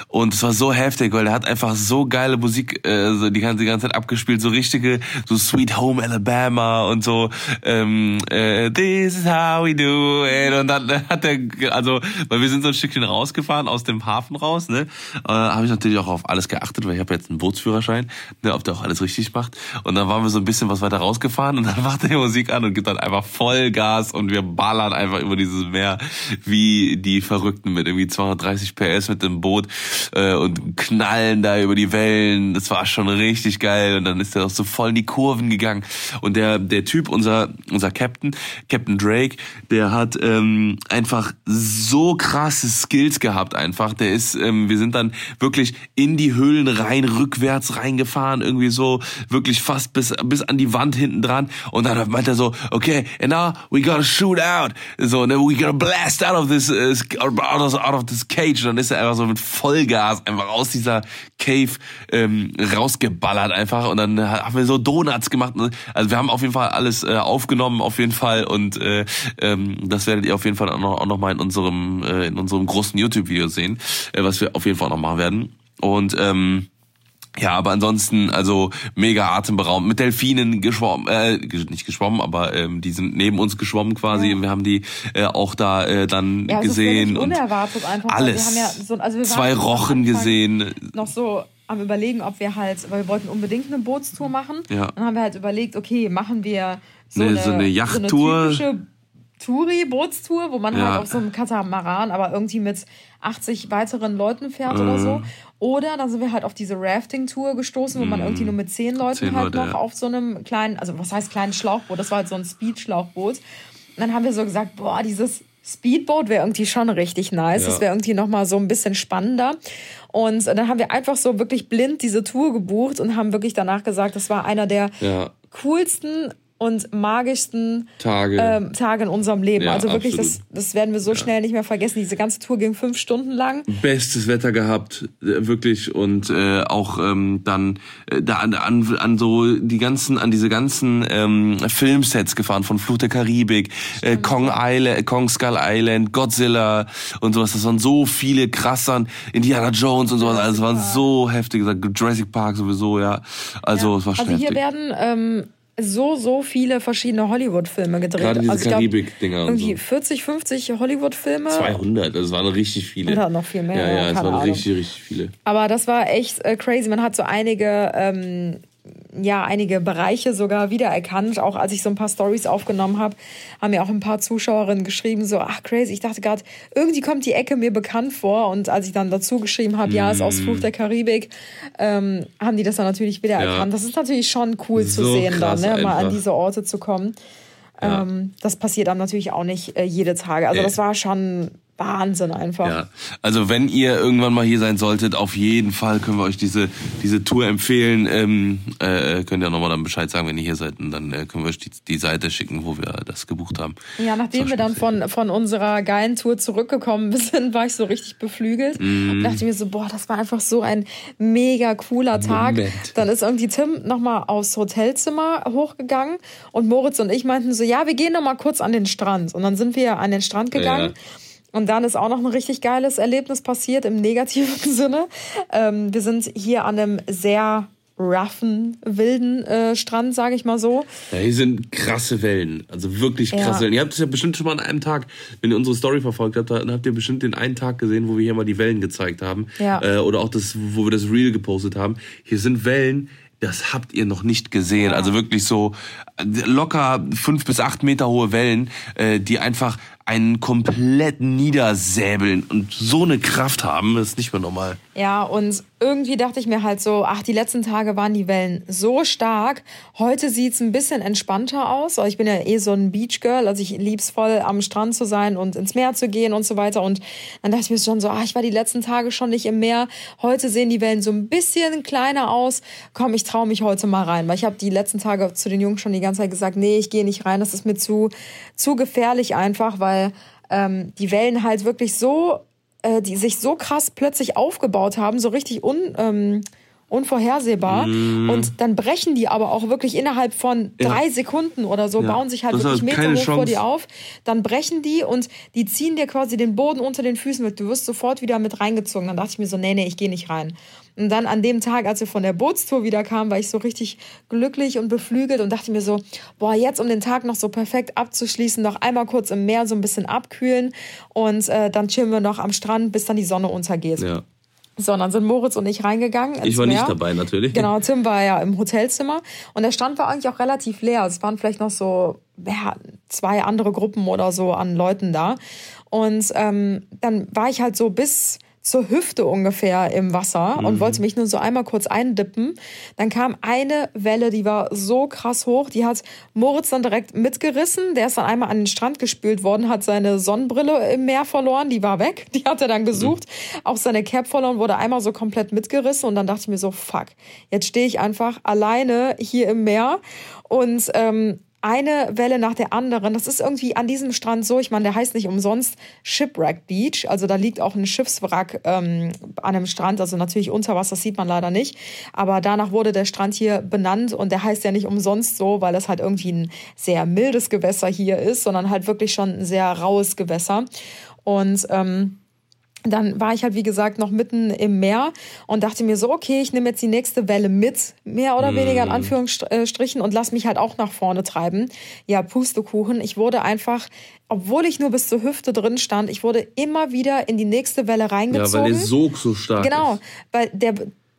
Und es war so heftig, weil er hat einfach so geile Musik äh, so die ganze die ganze Zeit abgespielt, so richtige so Sweet Home Alabama und so ähm, äh, This is how we do it. Und dann hat er also weil wir sind so ein Stückchen rausgefahren aus dem Hafen raus, ne, äh, habe ich natürlich auch auf alles geachtet, weil ich habe jetzt einen Bootsführerschein, ne, ob der auch alles richtig macht. Und dann waren wir so ein bisschen was weiter rausgefahren und dann <laughs> macht er die Musik an und gibt dann einfach voll Gas und wir ballern einfach über dieses Meer wie die Verrückten mit irgendwie 230 PS mit dem Boot äh, und knallen da über die Wellen. Das war schon richtig geil und dann ist er auch so voll in die Kurven gegangen und der der Typ unser unser Captain Captain Drake, der hat ähm, einfach so krasse Skills gehabt einfach. Der ist ähm, wir sind dann wirklich in die Höhlen rein rückwärts reingefahren irgendwie so wirklich fast bis bis an die Wand hinten dran und dann meint er so okay and now we gotta shoot out. So, ne, we gotta blast out of this, uh, out, of, this cage. Und dann ist er einfach so mit Vollgas einfach aus dieser Cave ähm, rausgeballert einfach. Und dann haben wir so Donuts gemacht. Also wir haben auf jeden Fall alles äh, aufgenommen, auf jeden Fall. Und äh, ähm, das werdet ihr auf jeden Fall auch noch, auch noch mal in unserem, äh, in unserem großen YouTube-Video sehen, äh, was wir auf jeden Fall noch machen werden. Und ähm, ja, aber ansonsten, also mega atemberaubend. Mit Delfinen geschwommen, äh, nicht geschwommen, aber ähm, die sind neben uns geschwommen quasi. Ja. Und wir haben die äh, auch da äh, dann Ja, ist gesehen. völlig und unerwartet einfach. alles. Wir haben ja so, also wir Zwei Rochen gesehen. Noch so am überlegen, ob wir halt, weil wir wollten unbedingt eine Bootstour machen. Ja. Dann haben wir halt überlegt, okay, machen wir so Ne, eine, so eine Yachttour. So eine Touri-Bootstour, wo man Ja. halt auf so einem Katamaran, aber irgendwie mit 80 weiteren Leuten fährt oder so. Mhm. Oder dann sind wir halt auf diese Rafting-Tour gestoßen, wo man irgendwie nur mit zehn Leuten Zehn halt Leute, noch ja. auf so einem kleinen, also was heißt kleines Schlauchboot? Das war halt so ein Speed-Schlauchboot. Und dann haben wir so gesagt, boah, dieses Speedboat wäre irgendwie schon richtig nice. Ja. Das wäre irgendwie noch mal so ein bisschen spannender. Und dann haben wir einfach so wirklich blind diese Tour gebucht und haben wirklich danach gesagt, das war einer der Ja. coolsten und magischsten Tage. ähm, Tage in unserem Leben. Ja, also wirklich, das, absolut. das werden wir so schnell nicht mehr vergessen. Diese ganze Tour ging fünf Stunden lang. bestes Wetter gehabt, äh, wirklich und äh, auch ähm, dann äh, da an, an, an so die ganzen an diese ganzen ähm, Filmsets gefahren von Fluch der Karibik, äh, Kong Island, Kong Skull Island, Godzilla und sowas. Das waren so viele krassern Indiana Jones und sowas. Also es waren so heftig, Jurassic Park sowieso, ja. Also es war schon Also hier heftig. werden ähm, so, so viele verschiedene Hollywood-Filme gedreht. Gerade diese also Karibik-Dinger Irgendwie so. 40, 50 Hollywood-Filme. 200, das waren richtig viele. Oder noch viel mehr, Ja, ja, es waren Ahnung. richtig, richtig viele. Aber das war echt äh, crazy. Man hat so einige, ähm, ja, einige Bereiche sogar wiedererkannt. Auch als ich so ein paar Stories aufgenommen habe, haben mir auch ein paar Zuschauerinnen geschrieben, so, ach crazy, ich dachte gerade, irgendwie kommt die Ecke mir bekannt vor. Und als ich dann dazu geschrieben habe, ja, ist Mm. aus Fluch der Karibik, ähm, haben die das dann natürlich wiedererkannt. Ja. Das ist natürlich schon cool zu So sehen, dann, ne, mal an diese Orte zu kommen. Ähm, das passiert dann natürlich auch nicht äh, jede Tage. Also Nee. das war schon Wahnsinn einfach. Ja, also wenn ihr irgendwann mal hier sein solltet, auf jeden Fall können wir euch diese diese Tour empfehlen. Ähm, äh, könnt ihr nochmal dann Bescheid sagen, wenn ihr hier seid, und dann äh, können wir euch die, die Seite schicken, wo wir das gebucht haben. Ja, nachdem wir dann von, von unserer geilen Tour zurückgekommen <laughs> sind, war ich so richtig beflügelt. Mhm. Und dachte mir so, boah, das war einfach so ein mega cooler Tag. Moment. Dann ist irgendwie Tim nochmal aufs Hotelzimmer hochgegangen und Moritz und ich meinten so, ja, wir gehen noch mal kurz an den Strand. Und dann sind wir an den Strand gegangen. Ja. Und dann ist auch noch ein richtig geiles Erlebnis passiert im negativen <laughs> Sinne. Ähm, wir sind hier an einem sehr roughen, wilden äh, Strand, sage ich mal so. Ja, hier sind krasse Wellen, also wirklich krasse Ja. Wellen. Ihr habt es ja bestimmt schon mal an einem Tag, wenn ihr unsere Story verfolgt habt, dann habt ihr bestimmt den einen Tag gesehen, wo wir hier mal die Wellen gezeigt haben. Ja. Äh, oder auch das, wo wir das Reel gepostet haben. Hier sind Wellen, das habt ihr noch nicht gesehen. Also wirklich so locker fünf bis acht Meter hohe Wellen, äh, die einfach einen komplett niedersäbeln und so eine Kraft haben, ist nicht mehr normal. Ja, und irgendwie dachte ich mir halt so, ach, die letzten Tage waren die Wellen so stark. Heute sieht's ein bisschen entspannter aus. Ich bin ja eh so ein Beachgirl, also ich lieb's voll, am Strand zu sein und ins Meer zu gehen und so weiter. Und dann dachte ich mir schon so, ach, ich war die letzten Tage schon nicht im Meer. Heute sehen die Wellen so ein bisschen kleiner aus. Komm, ich traue mich heute mal rein. Weil ich habe die letzten Tage zu den Jungs schon die ganze Zeit gesagt, nee, ich gehe nicht rein. Das ist mir zu, zu gefährlich einfach, weil ähm, die Wellen halt wirklich so äh, die sich so krass plötzlich aufgebaut haben, so richtig un, ähm, unvorhersehbar. Mm. Und dann brechen die aber auch wirklich innerhalb von Ja. drei Sekunden oder so, Ja. bauen sich halt Das wirklich Meter hoch vor dir auf. Dann brechen die und die ziehen dir quasi den Boden unter den Füßen weg. Du wirst sofort wieder mit reingezogen. Dann dachte ich mir so, nee, nee, ich gehe nicht rein. Und dann an dem Tag, als wir von der Bootstour wieder kamen, war ich so richtig glücklich und beflügelt und dachte mir so, boah, jetzt um den Tag noch so perfekt abzuschließen, noch einmal kurz im Meer so ein bisschen abkühlen und äh, dann chillen wir noch am Strand, bis dann die Sonne untergeht. Ja. So, und dann sind Moritz und ich reingegangen. Ich war Meer. nicht dabei, natürlich. Genau, Tim war ja im Hotelzimmer und der Stand war eigentlich auch relativ leer. Es waren vielleicht noch so ja, zwei andere Gruppen oder so an Leuten da. Und ähm, dann war ich halt so bis zur Hüfte ungefähr im Wasser und wollte mich nur so einmal kurz eindippen. Dann kam eine Welle, die war so krass hoch, die hat Moritz dann direkt mitgerissen. Der ist dann einmal an den Strand gespült worden, hat seine Sonnenbrille im Meer verloren, die war weg. <laughs> Die hat er dann gesucht. Auch seine Cap verloren, wurde einmal so komplett mitgerissen und dann dachte ich mir so, fuck, jetzt stehe ich einfach alleine hier im Meer und ähm, eine Welle nach der anderen. Das ist irgendwie an diesem Strand so, ich meine, der heißt nicht umsonst Shipwreck Beach. Also da liegt auch ein Schiffswrack ähm, an dem Strand. Also natürlich unter Wasser sieht man leider nicht. Aber danach wurde der Strand hier benannt und der heißt ja nicht umsonst so, weil das halt irgendwie ein sehr mildes Gewässer hier ist, sondern halt wirklich schon ein sehr raues Gewässer. Und ähm, dann war ich halt, wie gesagt, noch mitten im Meer und dachte mir so, okay, ich nehme jetzt die nächste Welle mit, mehr oder weniger in Anführungsstrichen, und lass mich halt auch nach vorne treiben. Ja, Pustekuchen. Ich wurde einfach, obwohl ich nur bis zur Hüfte drin stand, ich wurde immer wieder in die nächste Welle Ja, reingezogen. weil der Sog so stark Genau, weil der,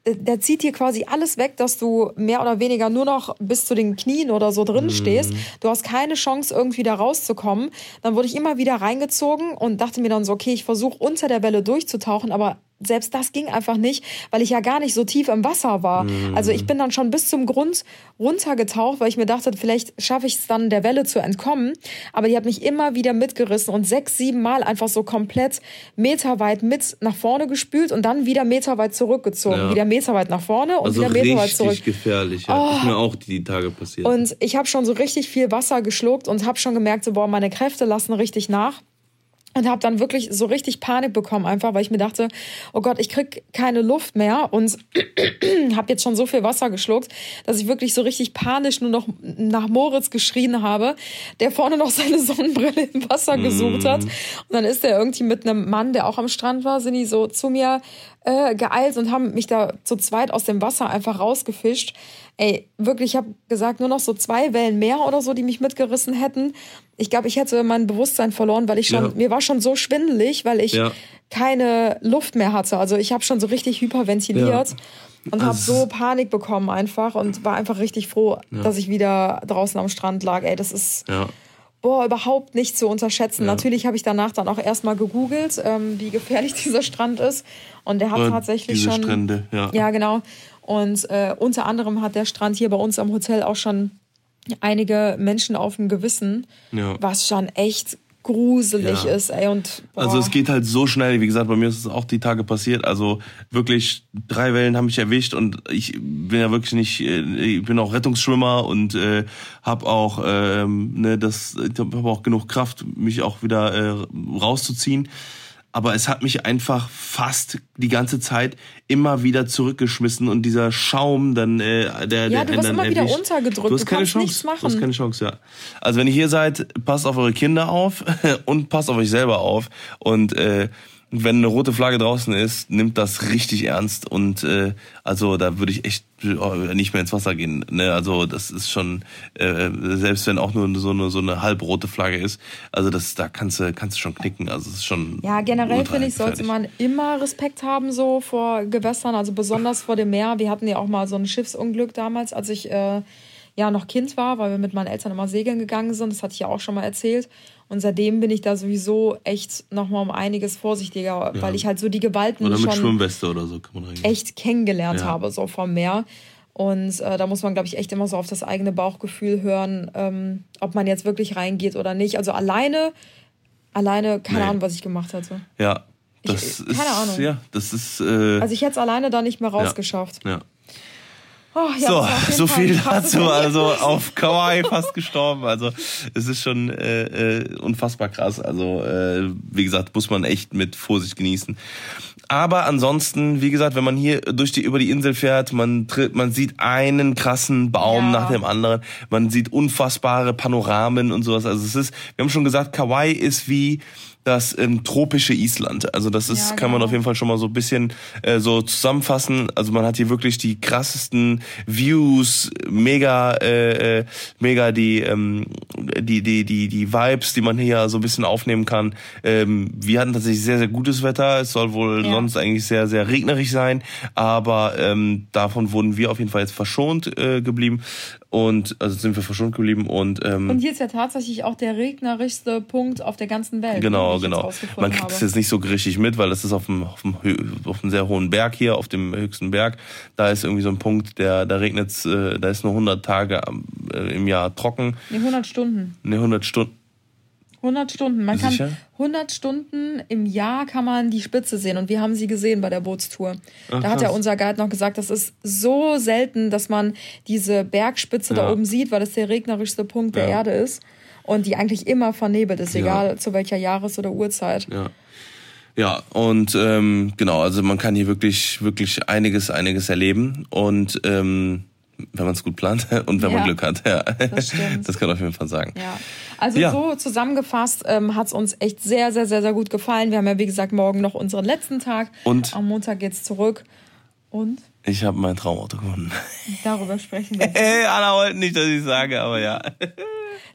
der zieht dir quasi alles weg, dass du mehr oder weniger nur noch bis zu den Knien oder so Mhm. drin stehst. Du hast keine Chance, irgendwie da rauszukommen. Dann wurde ich immer wieder reingezogen und dachte mir dann so, okay, ich versuche unter der Welle durchzutauchen, aber selbst das ging einfach nicht, weil ich ja gar nicht so tief im Wasser war. Also ich bin dann schon bis zum Grund runtergetaucht, weil ich mir dachte, vielleicht schaffe ich es dann, der Welle zu entkommen. Aber die hat mich immer wieder mitgerissen und sechs, sieben Mal einfach so komplett meterweit mit nach vorne gespült und dann wieder meterweit zurückgezogen. Ja. Wieder meterweit nach vorne und Also wieder meterweit richtig zurück. Oh. gefährlich. Ja. Ist mir auch die Tage passiert. Und ich habe schon so richtig viel Wasser geschluckt und habe schon gemerkt, so, boah, meine Kräfte lassen richtig nach. Und habe dann wirklich so richtig Panik bekommen, einfach weil ich mir dachte, oh Gott, ich krieg keine Luft mehr und <clears throat> habe jetzt schon so viel Wasser geschluckt, dass ich wirklich so richtig panisch nur noch nach Moritz geschrien habe, der vorne noch <laughs> seine Sonnenbrille im Wasser gesucht hat. Und dann ist er irgendwie mit einem Mann, der auch am Strand war, sind die so zu mir äh, geeilt und haben mich da zu zweit aus dem Wasser einfach rausgefischt. Ey, wirklich, ich habe gesagt, nur noch so zwei Wellen mehr oder so, die mich mitgerissen hätten. Ich glaube, ich hätte mein Bewusstsein verloren, weil ich schon, Ja. mir war schon so schwindelig, weil ich Ja. keine Luft mehr hatte. Also ich habe schon so richtig hyperventiliert Ja. und habe Also- so Panik bekommen einfach und war einfach richtig froh, dass ich wieder draußen am Strand lag. Ey, das ist ja. boah, überhaupt nicht zu unterschätzen. Ja. Natürlich habe ich danach dann auch erstmal gegoogelt, ähm, wie gefährlich <laughs> dieser Strand ist. Und der hat Und tatsächlich schon. Strände, ja. Ja, genau. Und äh, unter anderem hat der Strand hier bei uns am Hotel auch schon einige Menschen auf dem Gewissen, Ja. was schon echt gruselig Ja. ist, ey. Und boah, Also es geht halt so schnell, wie gesagt, bei mir ist es auch die Tage passiert. Also wirklich drei Wellen haben mich erwischt und ich bin ja wirklich nicht, äh, ich bin auch Rettungsschwimmer und äh, habe auch, ähm, ne, das, ich habe auch genug Kraft, mich auch wieder äh, rauszuziehen. Aber es hat mich einfach fast die ganze Zeit immer wieder zurückgeschmissen und dieser Schaum dann, äh, der, Ja, der du wirst dann immer wieder untergedrückt. Du hast Du keine Chance. nichts Du hast machen. keine Chance, ja. Also wenn ihr hier seid, passt auf eure Kinder auf <laughs> und passt auf euch selber auf. Und äh, wenn eine rote Flagge draußen ist, nimmt das richtig ernst. Und äh, also da würde ich echt oh, nicht mehr ins Wasser gehen. Ne? Also das ist schon, äh, selbst wenn auch nur so eine so eine halbrote Flagge ist, also das da kannst du kannst du schon knicken. Also es ist schon Ja, generell finde ich, sollte man immer Respekt haben so vor Gewässern, also besonders vor dem Meer. Wir hatten ja auch mal so ein Schiffsunglück damals, als ich äh, ja noch Kind war, weil wir mit meinen Eltern immer segeln gegangen sind. Das hatte ich ja auch schon mal erzählt. Und seitdem bin ich da sowieso echt nochmal um einiges vorsichtiger, weil ich halt so die Gewalten Oder mit schon Schwimmweste oder so kann man reingehen. echt kennengelernt Ja. habe, so vom Meer. Und äh, da muss man, glaube ich, echt immer so auf das eigene Bauchgefühl hören, ähm, ob man jetzt wirklich reingeht oder nicht. Also alleine, alleine, keine Nee. Ahnung, was ich gemacht hätte. Ja. Das Ich- ist, keine Ahnung. Ja, das ist. Äh, Also ich hätte es alleine da nicht mehr rausgeschafft. ja. Oh, So, so viel dazu. Erlebnis. Also auf Kauai fast gestorben. Also es ist schon äh, äh, unfassbar krass. Also äh, wie gesagt, muss man echt mit Vorsicht genießen. Aber ansonsten, wie gesagt, wenn man hier durch die über die Insel fährt, man tritt, man sieht einen krassen Baum Ja. nach dem anderen. Man sieht unfassbare Panoramen und sowas. Also es ist, wir haben schon gesagt, Kauai ist wie das ähm, tropische Island. Also das ist, Ja, kann man genau. auf jeden Fall schon mal so ein bisschen äh, so zusammenfassen. Also man hat hier wirklich die krassesten Views, mega, äh, äh, mega die, ähm, die, die, die, die Vibes, die man hier so ein bisschen aufnehmen kann. Ähm, wir hatten tatsächlich sehr, sehr gutes Wetter. Es soll wohl Ja. sonst eigentlich sehr, sehr regnerisch sein, aber ähm, davon wurden wir auf jeden Fall jetzt verschont äh, geblieben und also sind wir verschont geblieben und ähm, Und hier ist ja tatsächlich auch der regnerischste Punkt auf der ganzen Welt. ne, Genau, genau. Man kriegt es jetzt nicht so richtig mit, weil das ist auf einem, auf, einem, auf einem sehr hohen Berg hier, auf dem höchsten Berg. Da ist irgendwie so ein Punkt, der, da regnet's, äh, da ist nur 100 Tage äh, im Jahr trocken, Nee, 100 Stunden. ne 100 Stunden. 100 Stunden. Man kann Sicher? 100 Stunden im Jahr kann man die Spitze sehen und wir haben sie gesehen bei der Bootstour. Ach, da hat ja unser Guide noch gesagt, das ist so selten, dass man diese Bergspitze da Ja. oben sieht, weil das der regnerischste Punkt der Ja. Erde ist und die eigentlich immer vernebelt ist, Ja. egal zu welcher Jahres- oder Uhrzeit. Ja. Ja, und ähm, genau, also man kann hier wirklich, wirklich einiges, einiges erleben. Und ähm, wenn man es gut plant <laughs> und wenn man Ja, Glück hat, ja. das stimmt. <laughs> Das kann man auf jeden Fall sagen. Ja, also Ja. so zusammengefasst ähm, hat es uns echt sehr, sehr, sehr, sehr gut gefallen. Wir haben ja, wie gesagt, morgen noch unseren letzten Tag. Und? Am Montag geht's zurück. Und Ich habe mein Traumauto gefunden. <laughs> darüber sprechen wir. Ey, Anna wollte nicht, dass ich sage, aber ja.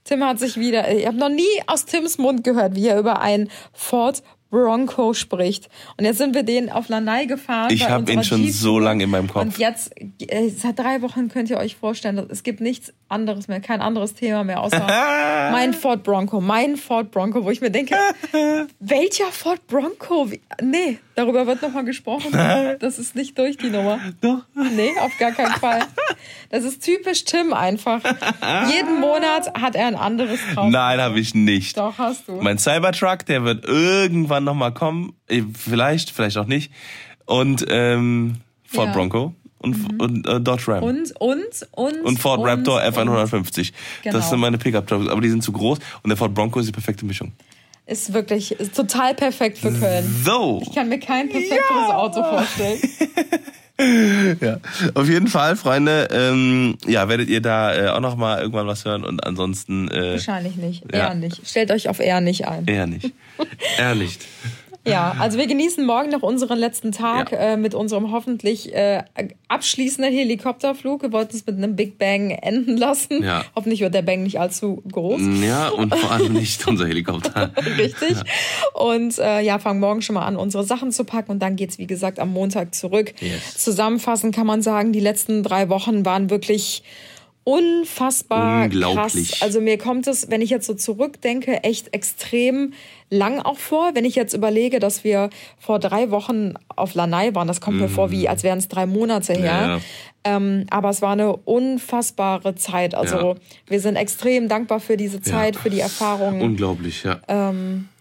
Tim hat sich wieder, ich habe noch nie aus Tims Mund gehört, wie er über einen Ford Bronco spricht. Und jetzt sind wir den auf Lanai gefahren. Ich bei hab ihn schon Jeep-Tour. so lange in meinem Kopf. Und jetzt, äh, seit drei Wochen könnt ihr euch vorstellen, es gibt nichts anderes mehr, kein anderes Thema mehr, außer <laughs> mein Ford Bronco, mein Ford Bronco, wo ich mir denke, <laughs> welcher Ford Bronco? Nee, darüber wird nochmal gesprochen. <laughs> Das ist nicht durch, die Nummer. Doch. Nee, auf gar keinen Fall. Das ist typisch Tim einfach. Jeden Monat hat er ein anderes Traum. Nein, habe ich nicht. Doch, hast du. Mein Cybertruck, der wird irgendwann noch mal kommen. Eh, Vielleicht, vielleicht auch nicht. Und ähm, Ford Ja. Mhm. Bronco und, und äh, Dodge Ram. Und, Und, und, und. Ford und, Raptor und. F150. Genau. Das sind meine Pickup-Trucks, aber die sind zu groß. Und der Ford Bronco ist die perfekte Mischung. Ist wirklich ist total perfekt für Köln. So. Ich kann mir kein perfekteres Auto vorstellen. <laughs> Ja. Auf jeden Fall, Freunde, ähm, ja, werdet ihr da äh, auch noch mal irgendwann was hören und ansonsten äh, Wahrscheinlich nicht. Ja. Eher nicht. Stellt euch auf eher nicht ein. eher nicht. eher nicht. <laughs> Ja, also wir genießen morgen noch unseren letzten Tag Ja. äh, mit unserem hoffentlich äh, abschließenden Helikopterflug. Wir wollten es mit einem Big Bang enden lassen. Ja. Hoffentlich wird der Bang nicht allzu groß. Ja, und vor allem <laughs> nicht unser Helikopter. Richtig. Und äh, ja, fangen morgen schon mal an, unsere Sachen zu packen und dann geht's wie gesagt, am Montag zurück. Yes. Zusammenfassend kann man sagen, die letzten drei Wochen waren wirklich unfassbar Unglaublich. krass. Also mir kommt es, wenn ich jetzt so zurückdenke, echt extrem lang auch vor. Wenn ich jetzt überlege, dass wir vor drei Wochen auf Lanai waren, das kommt mir vor, wie als wären es drei Monate her. Mhm. Ja, ja. Ähm, aber es war eine unfassbare Zeit. Also Ja. wir sind extrem dankbar für diese Zeit, für die Erfahrungen Unglaublich, ja.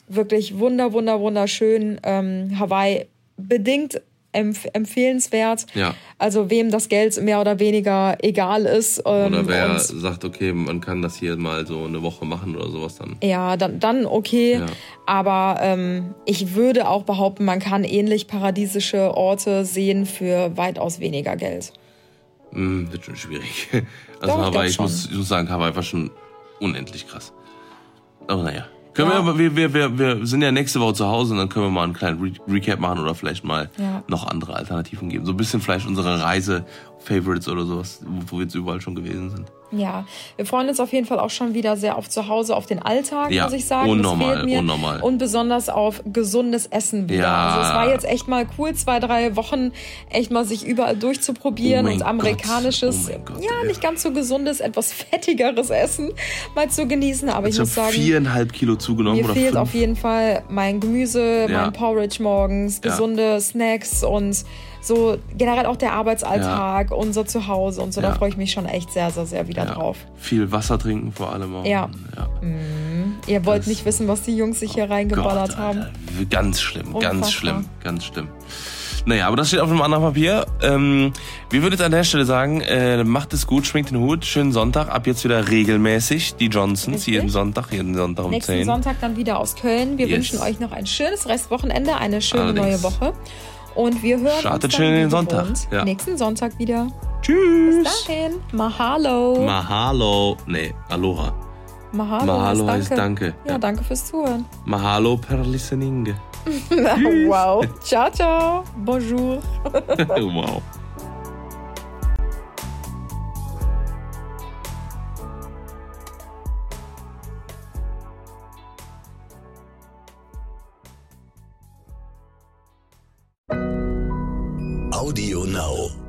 wirklich wunder, wunder, wunderschön. Ähm, Hawaii bedingt empf empfehlenswert. Ja. Also wem das Geld mehr oder weniger egal ist. Ähm, Oder wer sagt, okay, man kann das hier mal so eine Woche machen oder sowas dann. ja, dann, dann okay. Ja. Aber ähm, ich würde auch behaupten, man kann ähnlich paradiesische Orte sehen für weitaus weniger Geld. Hm, wird schon schwierig. <laughs> Also Doch, ich Hawaii, ich muss, ich muss sagen, Hawaii war schon unendlich krass. Aber naja. Können Ja. wir, aber wir, wir, wir, sind ja nächste Woche zu Hause und dann können wir mal einen kleinen Re Recap machen oder vielleicht mal Ja. noch andere Alternativen geben. So ein bisschen vielleicht unsere Reise-Favorites oder sowas, wo, wir jetzt überall schon gewesen sind. Ja, wir freuen uns auf jeden Fall auch schon wieder sehr auf zu Hause, auf den Alltag, Ja, muss ich sagen. unnormal, unnormal. Und besonders auf gesundes Essen wieder. Ja. Also es war jetzt echt mal cool, zwei, drei Wochen echt mal sich überall durchzuprobieren Oh und amerikanisches, oh Gott, ja, nicht ganz so gesundes, etwas fettigeres Essen mal zu genießen. Aber ich Ich muss sagen, viereinhalb Kilo zugenommen mir oder fehlt fünf. auf jeden Fall mein Gemüse, Ja. mein Porridge morgens, gesunde Snacks und so generell auch der Arbeitsalltag, unser Zuhause und so. Da Ja. freue ich mich schon echt sehr, sehr, sehr wieder ja. drauf. Viel Wasser trinken vor allem auch. Ja. ja. Ihr wollt Das- nicht wissen, was die Jungs sich hier reingeballert Gott, haben. Ganz schlimm, Unfassbar. ganz schlimm, ganz schlimm. Naja, aber das steht auf einem anderen Papier. Ähm, wir würden jetzt an der Stelle sagen, äh, macht es gut, schminkt den Hut, schönen Sonntag, ab jetzt wieder regelmäßig, die Johnsons, Richtig. jeden Sonntag, jeden Sonntag um Nächsten 10. Sonntag dann wieder aus Köln. Wir Yes. wünschen euch noch ein schönes Restwochenende, eine schöne Allerdings. neue Woche. Und wir hören Startet uns schön dann in den Sonntag. Ja. nächsten Sonntag wieder. Tschüss. Dahin. Mahalo. Mahalo. Nee, Aloha. Mahalo, Mahalo heißt heißt danke. Ja, Ja. danke fürs Zuhören. Mahalo per listening. <laughs> wow. Ciao, ciao. Bonjour. <laughs> wow. Audio Now.